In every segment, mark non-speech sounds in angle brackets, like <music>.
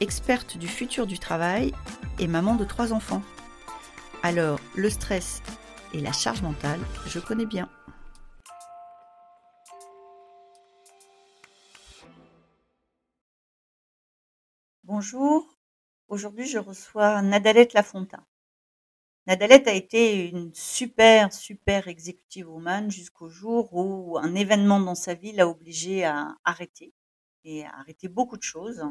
experte du futur du travail et maman de trois enfants. Alors, le stress et la charge mentale, je connais bien. Bonjour, aujourd'hui je reçois Nadalette Lafontaine. Nadalette a été une super, super executive woman jusqu'au jour où un événement dans sa vie l'a obligée à arrêter et à arrêter beaucoup de choses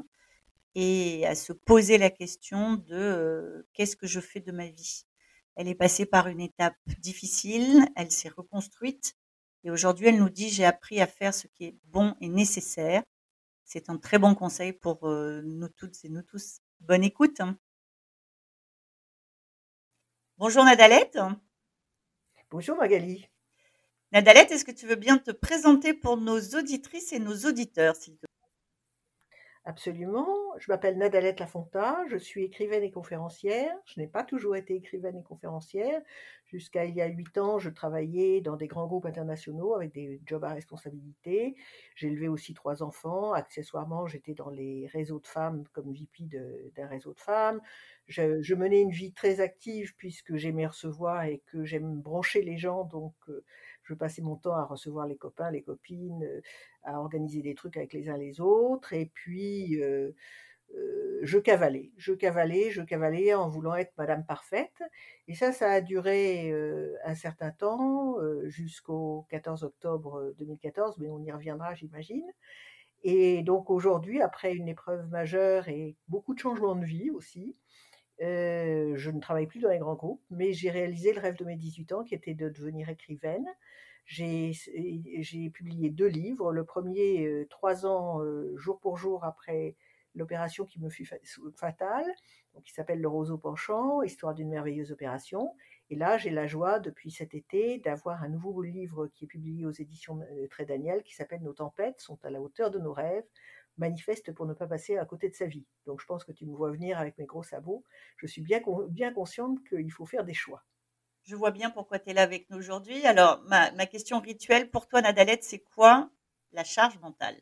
et à se poser la question de euh, qu'est-ce que je fais de ma vie? Elle est passée par une étape difficile, elle s'est reconstruite et aujourd'hui elle nous dit j'ai appris à faire ce qui est bon et nécessaire. C'est un très bon conseil pour euh, nous toutes et nous tous. Bonne écoute. Bonjour Nadalette. Bonjour Magali. Nadalette, est-ce que tu veux bien te présenter pour nos auditrices et nos auditeurs, s'il te plaît Absolument. Je m'appelle Nadalette Lafonta, je suis écrivaine et conférencière. Je n'ai pas toujours été écrivaine et conférencière. Jusqu'à il y a huit ans, je travaillais dans des grands groupes internationaux avec des jobs à responsabilité. J'ai élevé aussi trois enfants. Accessoirement, j'étais dans les réseaux de femmes comme VP d'un réseau de femmes. Je, menais une vie très active puisque j'aimais recevoir et que j'aime brancher les gens. Donc, euh, je passais mon temps à recevoir les copains, les copines, euh, à organiser des trucs avec les uns les autres. Et puis, euh, euh, je cavalais, je cavalais, je cavalais en voulant être Madame Parfaite. Et ça, ça a duré un certain temps, jusqu'au 14 octobre 2014, mais on y reviendra, j'imagine. Et donc aujourd'hui, après une épreuve majeure et beaucoup de changements de vie aussi, euh, je ne travaille plus dans les grands groupes, mais j'ai réalisé le rêve de mes 18 ans qui était de devenir écrivaine. J'ai publié deux livres. Le premier, euh, trois ans, euh, jour pour jour après l'opération qui me fut fatale, donc qui s'appelle Le roseau penchant, histoire d'une merveilleuse opération. Et là, j'ai la joie, depuis cet été, d'avoir un nouveau livre qui est publié aux éditions Très Daniel, qui s'appelle Nos tempêtes sont à la hauteur de nos rêves, manifeste pour ne pas passer à côté de sa vie. Donc je pense que tu me vois venir avec mes gros sabots. Je suis bien, bien consciente qu'il faut faire des choix. Je vois bien pourquoi tu es là avec nous aujourd'hui. Alors, ma, ma, question rituelle pour toi, Nadalette, c'est quoi la charge mentale?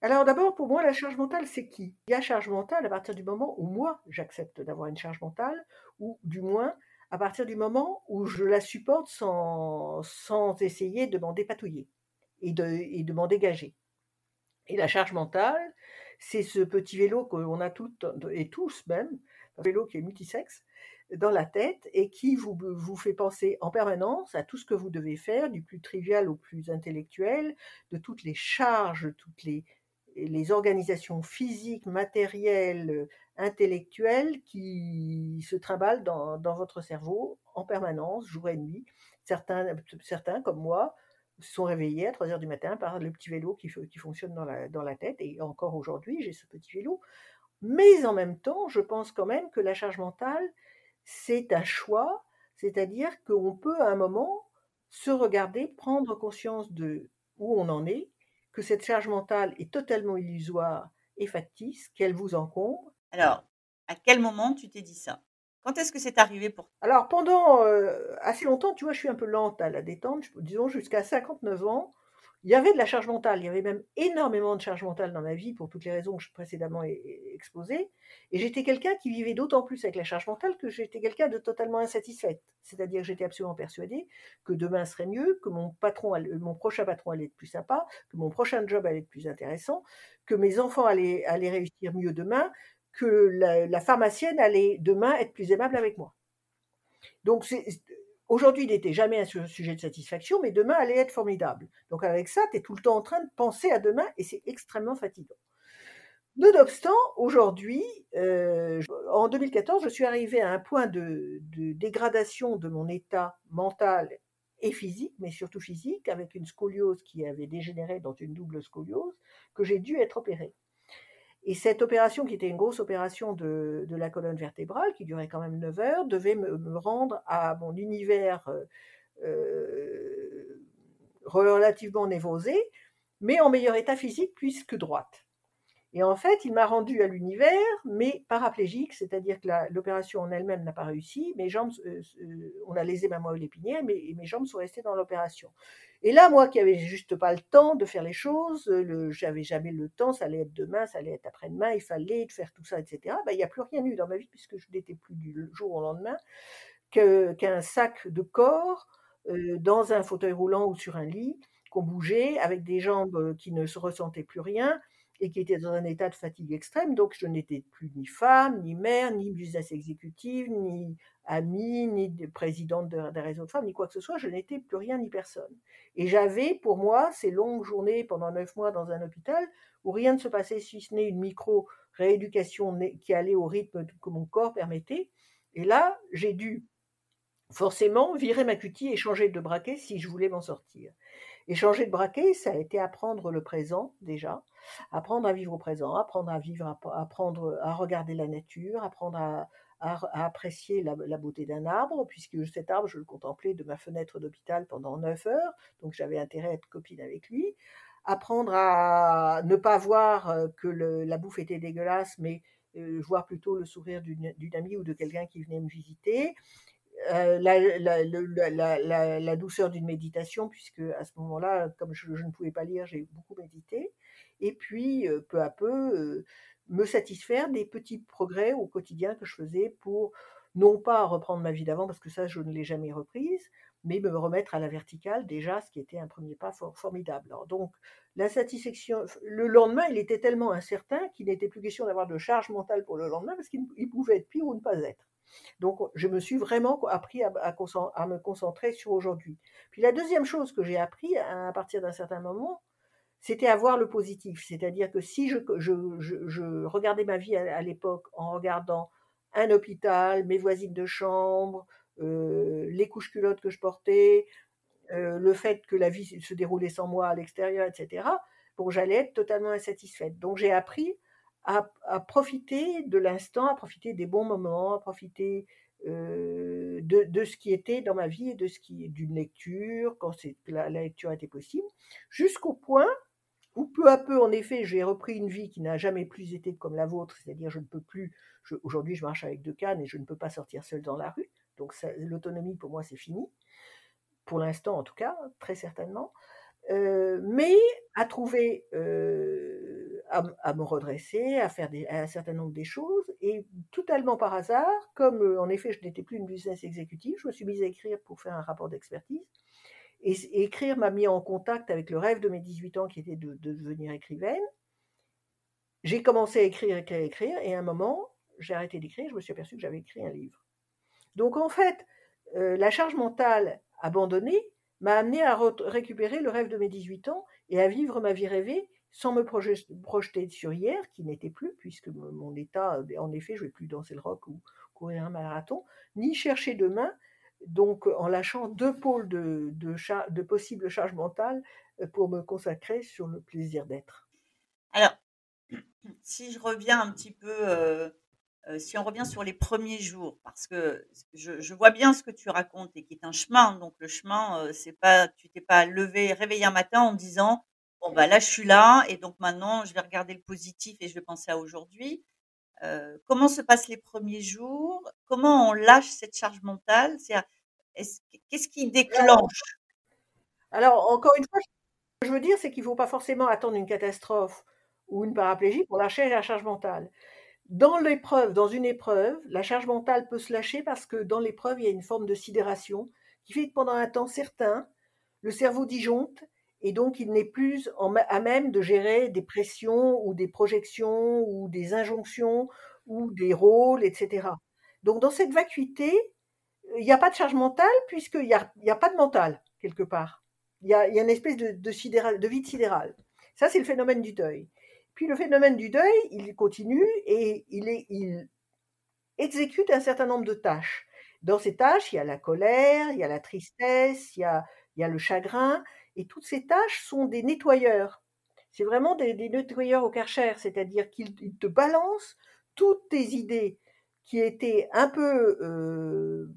Alors d'abord, pour moi, la charge mentale, c'est qui? Il y a charge mentale à partir du moment où moi, j'accepte d'avoir une charge mentale, ou du moins à partir du moment où je la supporte sans, sans essayer de m'en dépatouiller et de, et de m'en dégager. Et la charge mentale, c'est ce petit vélo qu'on a toutes et tous même, un vélo qui est multisexe, dans la tête et qui vous, vous fait penser en permanence à tout ce que vous devez faire, du plus trivial au plus intellectuel, de toutes les charges, toutes les, les organisations physiques, matérielles, intellectuelles qui se trimballent dans, dans, votre cerveau en permanence, jour et nuit. Certains, certains comme moi, sont réveillés à 3 heures du matin par le petit vélo qui, qui fonctionne dans la, dans la tête. Et encore aujourd'hui, j'ai ce petit vélo. Mais en même temps, je pense quand même que la charge mentale, c'est un choix, c'est-à-dire qu'on peut à un moment se regarder, prendre conscience de où on en est, que cette charge mentale est totalement illusoire et factice, qu'elle vous encombre. Alors, à quel moment tu t'es dit ça? Quand est-ce que c'est arrivé pour toi? Alors, pendant euh, assez longtemps, tu vois, je suis un peu lente à la détente, disons jusqu'à 59 ans. Il y avait de la charge mentale, il y avait même énormément de charge mentale dans ma vie pour toutes les raisons que je précédemment exposées. Et j'étais quelqu'un qui vivait d'autant plus avec la charge mentale que j'étais quelqu'un de totalement insatisfaite. C'est-à-dire que j'étais absolument persuadée que demain serait mieux, que mon patron, mon prochain patron allait être plus sympa, que mon prochain job allait être plus intéressant, que mes enfants allaient, allaient réussir mieux demain, que la, pharmacienne allait demain être plus aimable avec moi. Donc aujourd'hui, il n'était jamais un sujet de satisfaction, mais demain allait être formidable. Donc avec ça, tu es tout le temps en train de penser à demain et c'est extrêmement fatigant. Nonobstant, aujourd'hui, euh, en 2014, je suis arrivée à un point de, de, dégradation de mon état mental et physique, mais surtout physique, avec une scoliose qui avait dégénéré dans une double scoliose, que j'ai dû être opérée. Et cette opération, qui était une grosse opération de, la colonne vertébrale, qui durait quand même 9 heures, devait me, rendre à mon univers euh, relativement névrosé, mais en meilleur état physique puisque droite. Et en fait, il m'a rendu à l'univers, mais paraplégique, c'est-à-dire que l'opération en elle-même n'a pas réussi. Mes jambes, euh, euh, on a lésé ma moelle épinière, mais mes jambes sont restées dans l'opération. Et là, moi qui avais juste pas le temps de faire les choses, j'avais jamais le temps, ça allait être demain, ça allait être après-demain, il fallait faire tout ça, etc. Ben, il n'y a plus rien eu dans ma vie puisque je n'étais plus du jour au lendemain qu'un sac de corps euh, dans un fauteuil roulant ou sur un lit qu'on bougeait avec des jambes qui ne se ressentaient plus rien et qui était dans un état de fatigue extrême. Donc, je n'étais plus ni femme, ni mère, ni business exécutive, ni amie, ni présidente d'un réseau de femmes, ni quoi que ce soit. Je n'étais plus rien ni personne. Et j'avais pour moi ces longues journées pendant neuf mois dans un hôpital où rien ne se passait si ce n'est une micro-rééducation qui allait au rythme que mon corps permettait. Et là, j'ai dû forcément virer ma cutie et changer de braquet si je voulais m'en sortir. Et changer de braquet, ça a été apprendre le présent déjà, apprendre à vivre au présent, apprendre à vivre, apprendre à regarder la nature, apprendre à, apprécier la, beauté d'un arbre, puisque cet arbre, je le contemplais de ma fenêtre d'hôpital pendant 9 heures, donc j'avais intérêt à être copine avec lui. Apprendre à ne pas voir euh, que la bouffe était dégueulasse, mais euh, voir plutôt le sourire d'une amie ou de quelqu'un qui venait me visiter. Euh, la, douceur d'une méditation, puisque à ce moment-là, comme je, ne pouvais pas lire, j'ai beaucoup médité. Et puis, euh, peu à peu, euh, me satisfaire des petits progrès au quotidien que je faisais pour non pas reprendre ma vie d'avant, parce que ça, je ne l'ai jamais reprise, mais me remettre à la verticale, déjà, ce qui était un premier pas formidable. donc, la satisfaction, le lendemain, il était tellement incertain qu'il n'était plus question d'avoir de charge mentale pour le lendemain, parce qu'il pouvait être pire ou ne pas être. Donc, je me suis vraiment appris à, me concentrer sur aujourd'hui. Puis la deuxième chose que j'ai appris à, partir d'un certain moment, c'était à voir le positif. C'est-à-dire que si je, regardais ma vie à, l'époque en regardant un hôpital, mes voisines de chambre, euh, les couches culottes que je portais, euh, le fait que la vie se déroulait sans moi à l'extérieur, etc., bon, j'allais être totalement insatisfaite. Donc j'ai appris à, profiter de l'instant, à profiter des bons moments, à profiter euh, de, ce qui était dans ma vie et de ce qui d'une lecture, quand la, lecture était possible, jusqu'au point où peu à peu, en effet, j'ai repris une vie qui n'a jamais plus été comme la vôtre, c'est-à-dire je ne peux plus, aujourd'hui je marche avec deux cannes et je ne peux pas sortir seule dans la rue, donc l'autonomie pour moi c'est fini, pour l'instant en tout cas, très certainement, euh, mais à trouver euh, à, me redresser, à faire un certain nombre de choses. Et totalement par hasard, comme euh, en effet je n'étais plus une business exécutive, je me suis mise à écrire pour faire un rapport d'expertise. Et, écrire m'a mis en contact avec le rêve de mes 18 ans qui était de, devenir écrivaine. J'ai commencé à écrire, écrire, écrire, et à un moment, j'ai arrêté d'écrire, je me suis aperçue que j'avais écrit un livre. Donc en fait, euh, la charge mentale abandonnée m'a amené à récupérer le rêve de mes 18 ans et à vivre ma vie rêvée sans me projeter sur hier, qui n'était plus, puisque mon état, en effet, je ne vais plus danser le rock ou courir un marathon, ni chercher demain, donc en lâchant deux pôles de, de, de possibles charges mentales euh, pour me consacrer sur le plaisir d'être. Alors, <clears throat> si je reviens un petit peu, euh, euh, si on revient sur les premiers jours, parce que je, je, vois bien ce que tu racontes et qui est un chemin, donc le chemin, c'est pas, tu t'es pas levé, réveillé un matin en disant Bon, bah là, je suis là et donc maintenant, je vais regarder le positif et je vais penser à aujourd'hui. Euh, comment se passent les premiers jours? Comment on lâche cette charge mentale? Qu'est-ce qui déclenche? Alors, encore une fois, ce que je veux dire, c'est qu'il ne faut pas forcément attendre une catastrophe ou une paraplégie pour lâcher la charge mentale. Dans l'épreuve, dans une épreuve, la charge mentale peut se lâcher parce que dans l'épreuve, il y a une forme de sidération qui fait que pendant un temps certain, le cerveau disjoncte et donc il n'est plus à même de gérer des pressions ou des projections ou des injonctions ou des rôles, etc. Donc dans cette vacuité, il n'y a pas de charge mentale puisqu'il n'y a, pas de mental quelque part. Il y a, une espèce de, de, de vide sidéral. Ça, c'est le phénomène du deuil. Puis le phénomène du deuil, il continue et il, exécute un certain nombre de tâches. Dans ces tâches, il y a la colère, il y a la tristesse, il y a le chagrin, et toutes ces tâches sont des nettoyeurs. C'est vraiment des, nettoyeurs au karcher, c'est-à-dire qu'ils te balancent toutes tes idées qui étaient un peu, euh,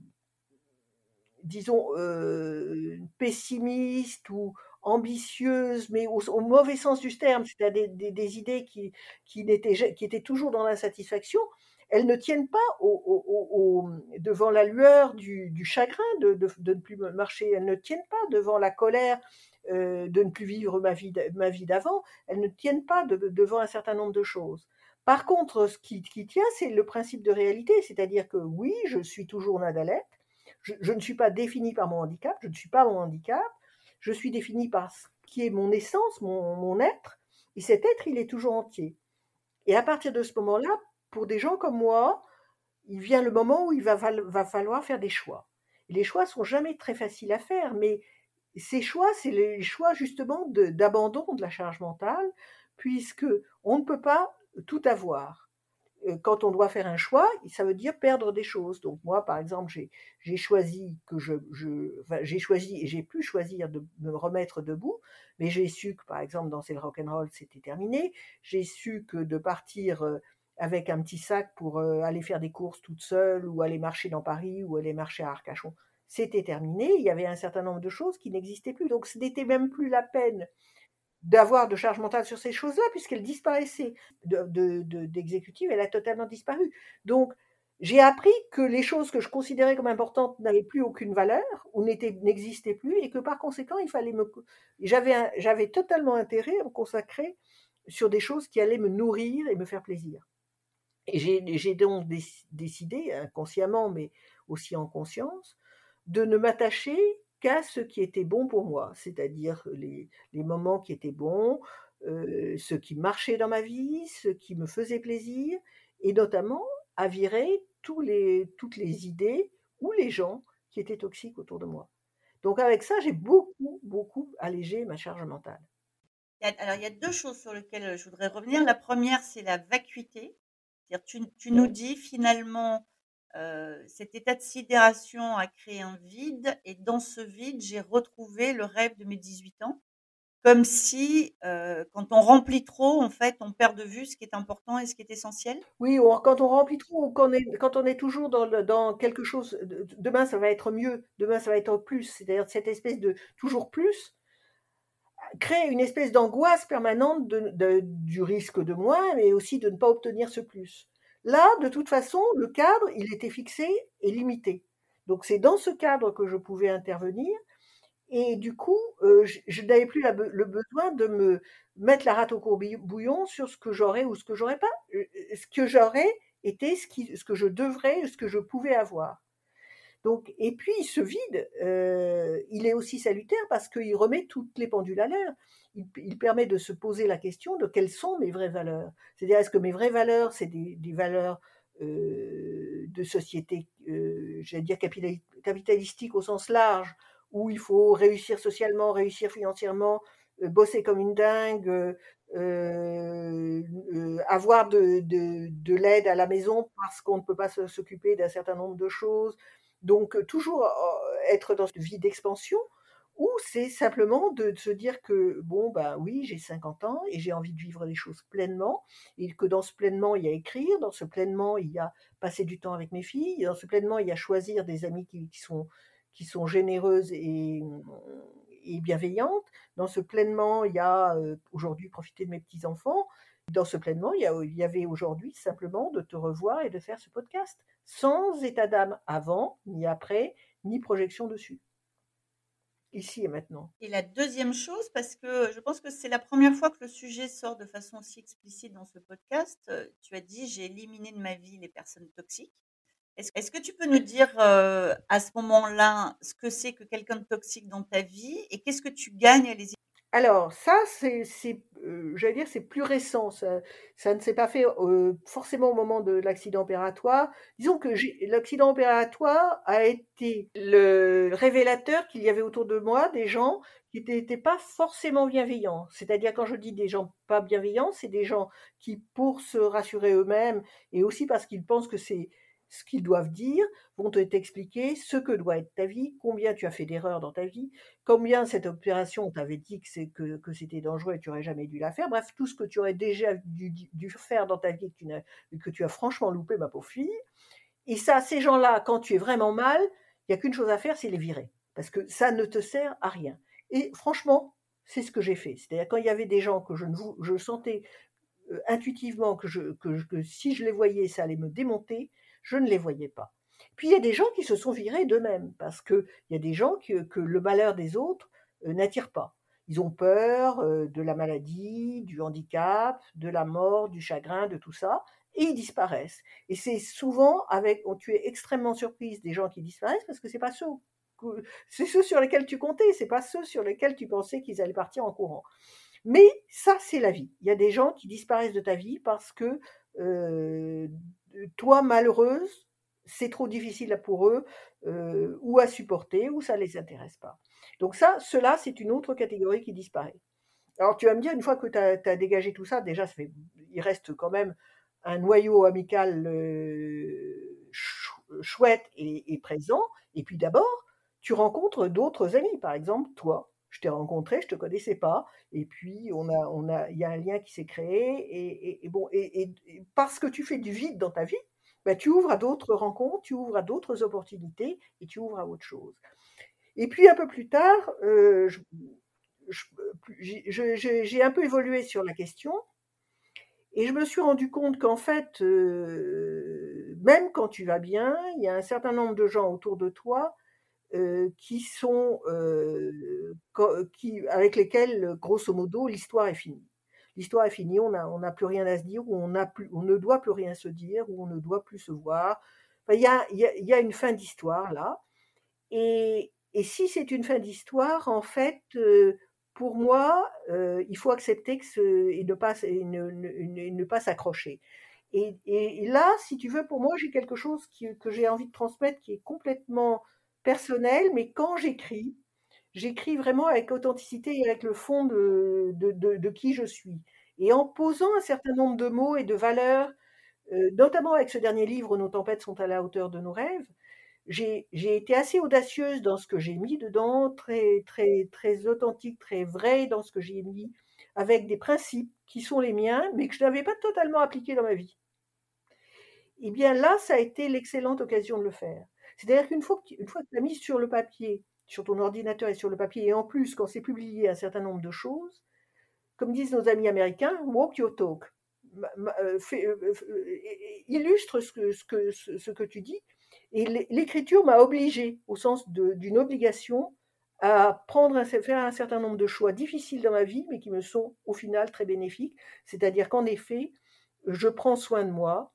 disons, euh, pessimistes ou ambitieuses, mais au, mauvais sens du terme, c'est-à-dire des, idées qui, qui, qui étaient toujours dans l'insatisfaction, elles ne tiennent pas devant la lueur du, chagrin de, ne plus marcher, elles ne tiennent pas devant la colère euh, de ne plus vivre ma vie, ma vie d'avant, elles ne tiennent pas devant un certain nombre de choses. Par contre, ce qui, tient, c'est le principe de réalité, c'est-à-dire que oui, je suis toujours Nadalette, je, je, ne suis pas définie par mon handicap, je ne suis pas mon handicap, je suis définie par ce qui est mon essence, mon, mon être, et cet être, il est toujours entier. Et à partir de ce moment-là, pour des gens comme moi, il vient le moment où il va, va falloir faire des choix. Et les choix sont jamais très faciles à faire, mais ces choix, c'est les choix justement d'abandon de, la charge mentale, puisque on ne peut pas tout avoir. Euh, quand on doit faire un choix, ça veut dire perdre des choses. Donc moi, par exemple, j'ai choisi que j'ai choisi et j'ai pu choisir de me remettre debout, mais j'ai su que, par exemple, danser le rock and roll, c'était terminé. J'ai su que de partir euh, avec un petit sac pour euh, aller faire des courses toute seule ou aller marcher dans Paris ou aller marcher à Arcachon, c'était terminé. Il y avait un certain nombre de choses qui n'existaient plus. Donc ce n'était même plus la peine d'avoir de charge mentale sur ces choses-là puisqu'elles disparaissaient d'exécutive, elle a totalement disparu. Donc j'ai appris que les choses que je considérais comme importantes n'avaient plus aucune valeur ou n'existaient plus et que par conséquent il fallait me j'avais totalement intérêt à me consacrer sur des choses qui allaient me nourrir et me faire plaisir. Et j'ai donc décidé, inconsciemment, mais aussi en conscience, de ne m'attacher qu'à ce qui était bon pour moi, c'est-à-dire les, moments qui étaient bons, euh, ce qui marchait dans ma vie, ce qui me faisait plaisir, et notamment à virer les, toutes les idées ou les gens qui étaient toxiques autour de moi. Donc avec ça, j'ai beaucoup, beaucoup allégé ma charge mentale. Alors il y a deux choses sur lesquelles je voudrais revenir. La première, c'est la vacuité. Tu, tu nous dis finalement, euh, cet état de sidération a créé un vide et dans ce vide, j'ai retrouvé le rêve de mes 18 ans. Comme si, euh, quand on remplit trop, en fait, on perd de vue ce qui est important et ce qui est essentiel. Oui, quand on remplit trop, quand on est, on toujours dans, quelque chose, demain ça va être mieux, demain ça va être plus, c'est-à-dire cette espèce de toujours plus, crée une espèce d'angoisse permanente du risque de moins, mais aussi de ne pas obtenir ce plus. Là, de toute façon, le cadre, il était fixé et limité. Donc c'est dans ce cadre que je pouvais intervenir. Et du coup, euh, je, n'avais plus le besoin de me mettre la rate au courbouillon sur ce que j'aurais ou ce que j'aurais pas. Euh, ce que j'aurais était ce, ce que je devrais, ce que je pouvais avoir. Donc, et puis ce vide, euh, il est aussi salutaire parce qu'il remet toutes les pendules à l'heure. Il, permet de se poser la question de quelles sont mes vraies valeurs. C'est-à-dire, est-ce que mes vraies valeurs, c'est des, valeurs euh, de société, euh, j'allais dire capitalistique au sens large, où il faut réussir socialement, réussir financièrement, bosser comme une dingue, avoir de, de l'aide à la maison parce qu'on ne peut pas s'occuper d'un certain nombre de choses, donc toujours être dans cette vie d'expansion, ou c'est simplement de, se dire que, bon, bah oui, j'ai 50 ans et j'ai envie de vivre les choses pleinement, et que dans ce pleinement, il y a écrire, dans ce pleinement, il y a passer du temps avec mes filles, dans ce pleinement, il y a choisir des amis qui, sont, qui sont généreuses et, bienveillantes, dans ce pleinement, il y a aujourd'hui profiter de mes petits-enfants, dans ce pleinement, il y avait aujourd'hui simplement de te revoir et de faire ce podcast sans état d'âme avant, ni après, ni projection dessus. Ici et maintenant. Et la deuxième chose, parce que je pense que c'est la première fois que le sujet sort de façon aussi explicite dans ce podcast, euh, tu as dit j'ai éliminé de ma vie les personnes toxiques. Est-ce que tu peux nous dire euh, à ce moment-là ce que c'est que quelqu'un de toxique dans ta vie et qu'est-ce que tu gagnes à les alors ça, c'est, euh, j'allais dire, c'est plus récent. Ça, ça ne s'est pas fait euh, forcément au moment de l'accident opératoire. Disons que l'accident opératoire a été le révélateur qu'il y avait autour de moi des gens qui n'étaient pas forcément bienveillants. C'est-à-dire quand je dis des gens pas bienveillants, c'est des gens qui, pour se rassurer eux-mêmes et aussi parce qu'ils pensent que c'est ce qu'ils doivent dire, vont t'expliquer ce que doit être ta vie, combien tu as fait d'erreurs dans ta vie, combien cette opération, on t'avait dit que, c'était dangereux et tu n'aurais jamais dû la faire. Bref, tout ce que tu aurais déjà dû, faire dans ta vie que tu, que tu as franchement loupé, ma pauvre fille. Et ça, ces gens-là, quand tu es vraiment mal, il n'y a qu'une chose à faire, c'est les virer. Parce que ça ne te sert à rien. Et franchement, c'est ce que j'ai fait. C'est-à-dire quand il y avait des gens que je, sentais euh, intuitivement que, si je les voyais, ça allait me démonter, je ne les voyais pas. Puis il y a des gens qui se sont virés d'eux-mêmes, parce qu'il y a des gens que, le malheur des autres euh, n'attire pas. Ils ont peur euh, de la maladie, du handicap, de la mort, du chagrin, de tout ça, et ils disparaissent. Et c'est souvent avec, tu es extrêmement surprise des gens qui disparaissent parce que c'est pas ceux, c'est ceux sur lesquels tu comptais, c'est pas ceux sur lesquels tu pensais qu'ils allaient partir en courant. Mais ça, c'est la vie. Il y a des gens qui disparaissent de ta vie parce que euh, toi, malheureuse, c'est trop difficile pour eux, euh, ou à supporter, ou ça ne les intéresse pas. Donc ça, cela, c'est une autre catégorie qui disparaît. Alors tu vas me dire, une fois que tu as, dégagé tout ça, déjà, il reste quand même un noyau amical euh, chouette et, présent. Et puis d'abord, tu rencontres d'autres amis. Par exemple, toi, je t'ai rencontré, je te connaissais pas, et puis on a, on a, il y a un lien qui s'est créé, et, bon, et, parce que tu fais du vide dans ta vie, bah, tu ouvres à d'autres rencontres, tu ouvres à d'autres opportunités, et tu ouvres à autre chose. Et puis un peu plus tard, euh, j'ai un peu évolué sur la question, et je me suis rendu compte qu'en fait, euh, même quand tu vas bien, il y a un certain nombre de gens autour de toi euh, qui sont, euh, qui, avec lesquels, grosso modo, l'histoire est finie. L'histoire est finie, on n'a on a plus rien à se dire, ou on, a plus, on ne doit plus rien se dire, ou on ne doit plus se voir. Il y, a, y, a, y, a, une fin d'histoire là. Et, et si c'est une fin d'histoire, en fait, euh, pour moi, il faut accepter que et ne pas, ne, ne, ne pas s'accrocher. Et, et, là, si tu veux, pour moi, j'ai quelque chose qui, que j'ai envie de transmettre qui est complètement personnel, mais quand j'écris, j'écris vraiment avec authenticité et avec le fond de, de, qui je suis. Et en posant un certain nombre de mots et de valeurs, euh, notamment avec ce dernier livre, Nos tempêtes sont à la hauteur de nos rêves, j'ai été assez audacieuse dans ce que j'ai mis dedans, très, très, très authentique, très vrai dans ce que j'ai mis, avec des principes qui sont les miens, mais que je n'avais pas totalement appliqués dans ma vie. Et eh bien là, ça a été l'excellente occasion de le faire. C'est-à-dire qu'une fois que tu as mis sur le papier, sur ton ordinateur et sur le papier, et en plus, quand c'est publié un certain nombre de choses, comme disent nos amis américains, walk your talk. Illustre ce que, tu dis. Et l'écriture m'a obligé, au sens d'une obligation, à faire un certain nombre de choix difficiles dans ma vie, mais qui me sont au final très bénéfiques. C'est-à-dire qu'en effet, je prends soin de moi,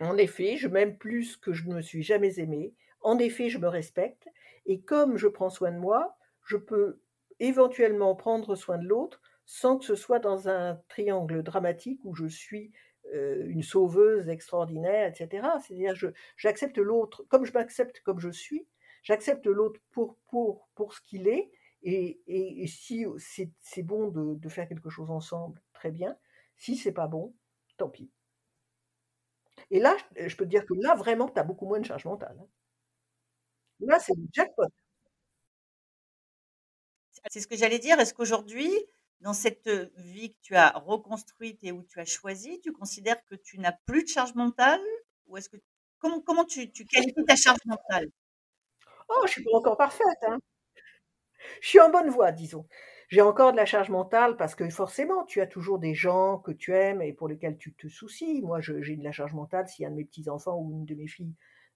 en effet, je m'aime plus que je ne me suis jamais aimé. En effet, je me respecte. Et comme je prends soin de moi, je peux éventuellement prendre soin de l'autre sans que ce soit dans un triangle dramatique où je suis euh, une sauveuse extraordinaire, etc. C'est-à-dire, j'accepte l'autre comme je m'accepte comme je suis, j'accepte l'autre pour, pour, pour ce qu'il est, et, et, si c'est bon de, de, faire quelque chose ensemble, très bien. Si c'est pas bon, tant pis. Et là, je peux te dire que là, vraiment, tu as beaucoup moins de charge mentale. Hein. Là, c'est le jackpot. C'est ce que j'allais dire. Est-ce qu'aujourd'hui, dans cette vie que tu as reconstruite et où tu as choisi, tu considères que tu n'as plus de charge mentale Ou est-ce que comment, comment tu, tu qualifies ta charge mentale? Oh, je suis pas encore parfaite. Hein. Je suis en bonne voie, disons. J'ai encore de la charge mentale parce que forcément, tu as toujours des gens que tu aimes et pour lesquels tu te soucies. Moi, j'ai de la charge mentale si un de mes petits-enfants ou une de mes filles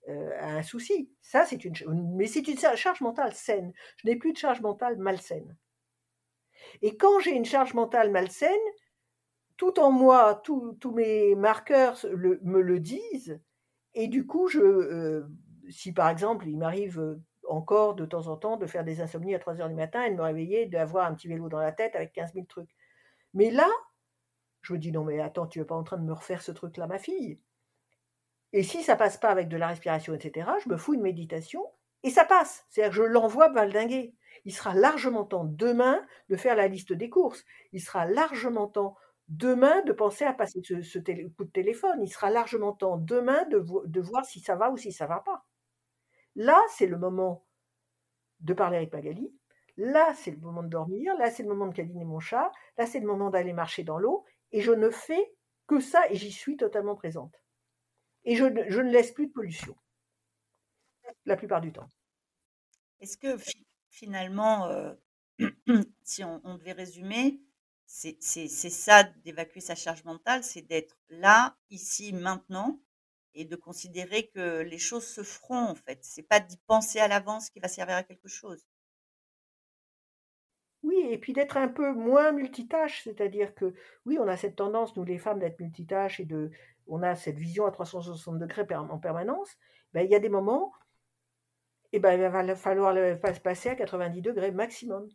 euh, a un souci. Ça, c'est une, mais c'est une charge mentale saine. Je n'ai plus de charge mentale malsaine. Et quand j'ai une charge mentale malsaine, tout en moi, tous mes marqueurs me le disent. Et du coup, euh, si par exemple, il m'arrive encore de temps en temps de faire des insomnies à 3 heures du matin et de me réveiller, d'avoir un petit vélo dans la tête avec 15 000 trucs. Mais là, je me dis non mais attends, tu n'es pas en train de me refaire ce truc-là, ma fille. Et si ça passe pas avec de la respiration, etc., je me fous une méditation et ça passe. C'est-à-dire que je l'envoie valdinguer. Il sera largement temps demain de faire la liste des courses. Il sera largement temps demain de penser à passer ce, ce coup de téléphone. Il sera largement temps demain de, de voir si ça va ou si ça va pas. Là, c'est le moment de parler avec Magali. Là, c'est le moment de dormir. Là, c'est le moment de câliner mon chat. Là, c'est le moment d'aller marcher dans l'eau. Et je ne fais que ça et j'y suis totalement présente. Et je, ne laisse plus de pollution. La plupart du temps. Est-ce que finalement, euh, <clears throat> si on, on, devait résumer, c'est ça d'évacuer sa charge mentale, c'est d'être là, ici, maintenant, et de considérer que les choses se feront en fait. C'est pas d'y penser à l'avance qui va servir à quelque chose. Oui, et puis d'être un peu moins multitâche, c'est-à-dire que oui, on a cette tendance, nous les femmes, d'être multitâche et de, on a cette vision à 360 degrés en permanence. Ben, il y a des moments, et ben, il va falloir se passer à 90 degrés maximum.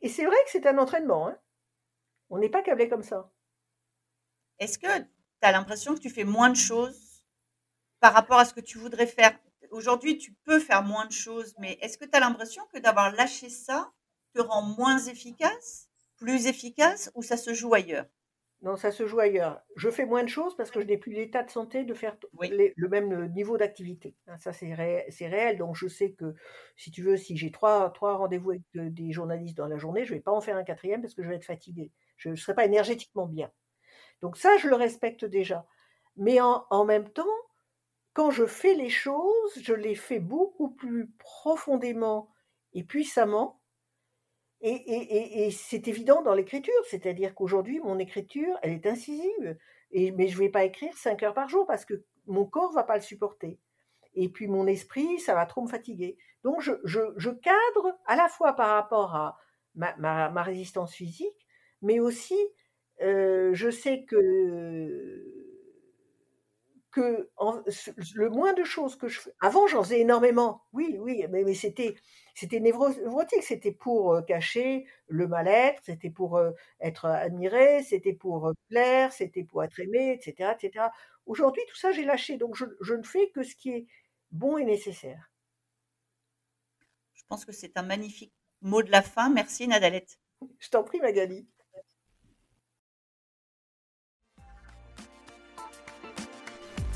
Et c'est vrai que c'est un entraînement. Hein. on n'est pas câblé comme ça. Est-ce que tu as l'impression que tu fais moins de choses par rapport à ce que tu voudrais faire. Aujourd'hui, tu peux faire moins de choses, mais est-ce que tu as l'impression que d'avoir lâché ça te rend moins efficace, plus efficace, ou ça se joue ailleurs? Non, ça se joue ailleurs. Je fais moins de choses parce que je n'ai plus l'état de santé de faire le même niveau d'activité. Hein, ça, c'est réel, Donc, je sais que, si tu veux, si j'ai trois, trois rendez-vous avec des journalistes dans la journée, je ne vais pas en faire un quatrième parce que je vais être fatiguée. Je ne serai pas énergétiquement bien. Donc ça, je le respecte déjà. Mais en, même temps, quand je fais les choses, je les fais beaucoup plus profondément et puissamment. Et, c'est évident dans l'écriture, c'est-à-dire qu'aujourd'hui, mon écriture, elle est incisive. Et, mais je ne vais pas écrire cinq heures par jour parce que mon corps ne va pas le supporter. Et puis mon esprit, ça va trop me fatiguer. Donc je, cadre à la fois par rapport à ma résistance physique, mais aussi je sais que que le moins de choses que je fais. Avant, j'en faisais énormément. Oui, oui, mais, mais c'était c'était névrotique. C'était pour cacher le mal-être, c'était pour être admiré, c'était pour plaire, c'était pour être aimé, etc., etc. Aujourd'hui, tout ça, j'ai lâché. Donc, je, je, ne fais que ce qui est bon et nécessaire. Je pense que c'est un magnifique mot de la fin. Merci, Nadalette. Je t'en prie, Magali.